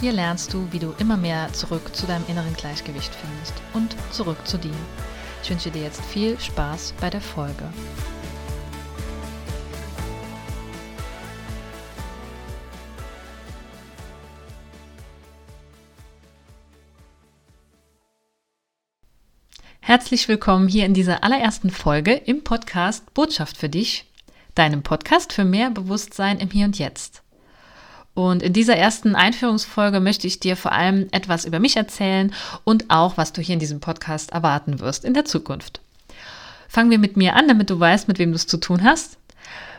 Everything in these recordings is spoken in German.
Hier lernst du, wie du immer mehr zurück zu deinem inneren Gleichgewicht findest und zurück zu dir. Ich wünsche dir jetzt viel Spaß bei der Folge. Herzlich willkommen hier in dieser allerersten Folge im Podcast Botschaft für dich, deinem Podcast für mehr Bewusstsein im Hier und Jetzt. Und in dieser ersten Einführungsfolge möchte ich dir vor allem etwas über mich erzählen und auch, was du hier in diesem Podcast erwarten wirst in der Zukunft. Fangen wir mit mir an, damit du weißt, mit wem du es zu tun hast.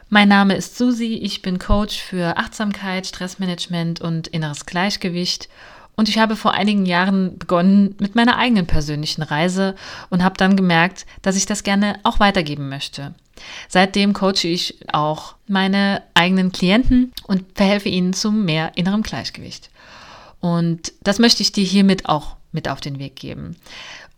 Mein Name ist Susi, ich bin Coach für Achtsamkeit, Stressmanagement und inneres Gleichgewicht. Und ich habe vor einigen Jahren begonnen mit meiner eigenen persönlichen Reise und habe dann gemerkt, dass ich das gerne auch weitergeben möchte. Seitdem coache ich auch meine eigenen Klienten und verhelfe ihnen zu mehr innerem Gleichgewicht. Und das möchte ich dir hiermit auch mit auf den Weg geben.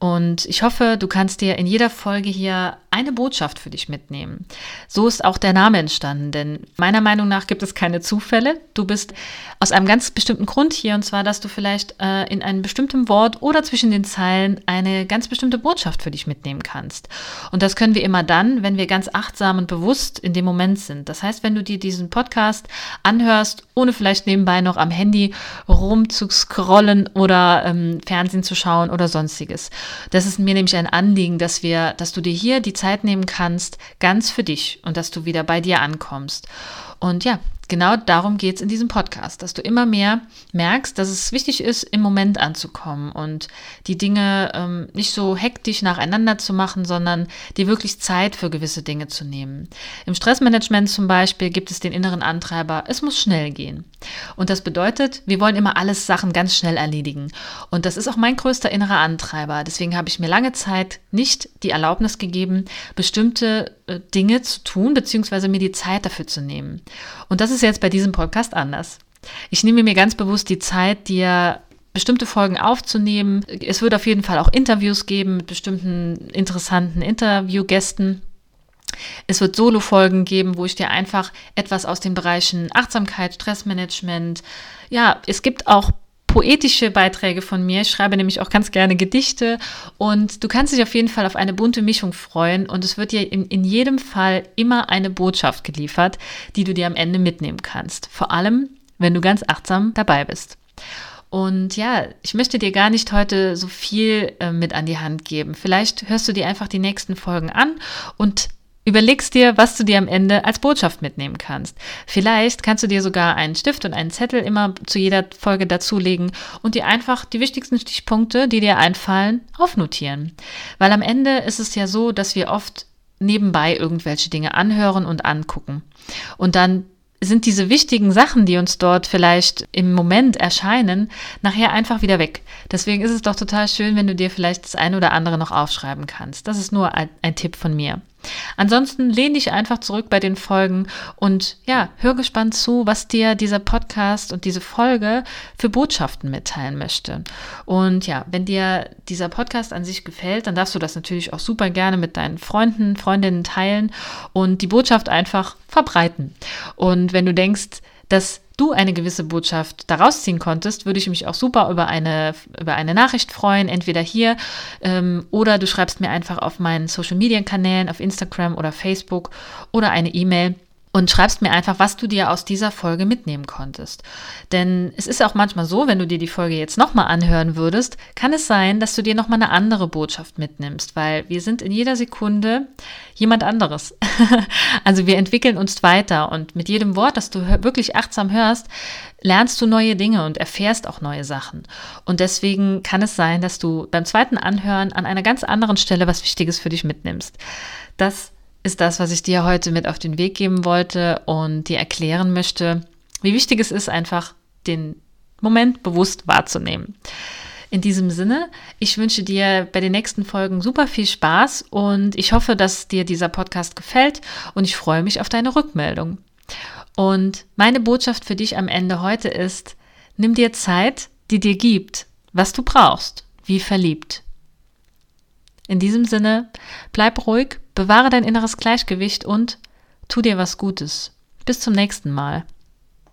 Und ich hoffe, du kannst dir in jeder Folge hier eine Botschaft für dich mitnehmen. So ist auch der Name entstanden, denn meiner Meinung nach gibt es keine Zufälle. Du bist aus einem ganz bestimmten Grund hier, und zwar, dass du vielleicht äh, in einem bestimmten Wort oder zwischen den Zeilen eine ganz bestimmte Botschaft für dich mitnehmen kannst. Und das können wir immer dann, wenn wir ganz achtsam und bewusst in dem Moment sind. Das heißt, wenn du dir diesen Podcast anhörst, ohne vielleicht nebenbei noch am Handy rumzuscrollen oder ähm, Fernsehen zu schauen oder sonstiges. Das ist mir nämlich ein Anliegen, dass wir, dass du dir hier die Zeit nehmen kannst, ganz für dich und dass du wieder bei dir ankommst. Und ja, genau darum geht es in diesem Podcast, dass du immer mehr merkst, dass es wichtig ist, im Moment anzukommen und die Dinge ähm, nicht so hektisch nacheinander zu machen, sondern dir wirklich Zeit für gewisse Dinge zu nehmen. Im Stressmanagement zum Beispiel gibt es den inneren Antreiber, es muss schnell gehen. Und das bedeutet, wir wollen immer alles Sachen ganz schnell erledigen. Und das ist auch mein größter innerer Antreiber. Deswegen habe ich mir lange Zeit nicht die Erlaubnis gegeben, bestimmte Dinge zu tun, beziehungsweise mir die Zeit dafür zu nehmen. Und das ist jetzt bei diesem Podcast anders. Ich nehme mir ganz bewusst die Zeit, dir bestimmte Folgen aufzunehmen. Es wird auf jeden Fall auch Interviews geben mit bestimmten interessanten Interviewgästen. Es wird Solo-Folgen geben, wo ich dir einfach etwas aus den Bereichen Achtsamkeit, Stressmanagement, ja, es gibt auch poetische Beiträge von mir. Ich schreibe nämlich auch ganz gerne Gedichte und du kannst dich auf jeden Fall auf eine bunte Mischung freuen und es wird dir in, in jedem Fall immer eine Botschaft geliefert, die du dir am Ende mitnehmen kannst. Vor allem, wenn du ganz achtsam dabei bist. Und ja, ich möchte dir gar nicht heute so viel äh, mit an die Hand geben. Vielleicht hörst du dir einfach die nächsten Folgen an und Überlegst dir, was du dir am Ende als Botschaft mitnehmen kannst. Vielleicht kannst du dir sogar einen Stift und einen Zettel immer zu jeder Folge dazulegen und dir einfach die wichtigsten Stichpunkte, die dir einfallen, aufnotieren. Weil am Ende ist es ja so, dass wir oft nebenbei irgendwelche Dinge anhören und angucken. Und dann sind diese wichtigen Sachen, die uns dort vielleicht im Moment erscheinen, nachher einfach wieder weg. Deswegen ist es doch total schön, wenn du dir vielleicht das eine oder andere noch aufschreiben kannst. Das ist nur ein, ein Tipp von mir. Ansonsten lehn dich einfach zurück bei den Folgen und ja, hör gespannt zu, was dir dieser Podcast und diese Folge für Botschaften mitteilen möchte. Und ja, wenn dir dieser Podcast an sich gefällt, dann darfst du das natürlich auch super gerne mit deinen Freunden, Freundinnen teilen und die Botschaft einfach verbreiten. Und wenn du denkst, dass du eine gewisse Botschaft daraus ziehen konntest, würde ich mich auch super über eine, über eine Nachricht freuen, entweder hier ähm, oder du schreibst mir einfach auf meinen Social-Media-Kanälen, auf Instagram oder Facebook oder eine E-Mail und schreibst mir einfach, was du dir aus dieser Folge mitnehmen konntest. Denn es ist auch manchmal so, wenn du dir die Folge jetzt nochmal anhören würdest, kann es sein, dass du dir nochmal eine andere Botschaft mitnimmst, weil wir sind in jeder Sekunde jemand anderes. also wir entwickeln uns weiter und mit jedem Wort, das du wirklich achtsam hörst, lernst du neue Dinge und erfährst auch neue Sachen. Und deswegen kann es sein, dass du beim zweiten Anhören an einer ganz anderen Stelle was Wichtiges für dich mitnimmst. Das ist das, was ich dir heute mit auf den Weg geben wollte und dir erklären möchte, wie wichtig es ist, einfach den Moment bewusst wahrzunehmen. In diesem Sinne, ich wünsche dir bei den nächsten Folgen super viel Spaß und ich hoffe, dass dir dieser Podcast gefällt und ich freue mich auf deine Rückmeldung. Und meine Botschaft für dich am Ende heute ist, nimm dir Zeit, die dir gibt, was du brauchst, wie verliebt. In diesem Sinne, bleib ruhig, bewahre dein inneres Gleichgewicht und tu dir was Gutes. Bis zum nächsten Mal.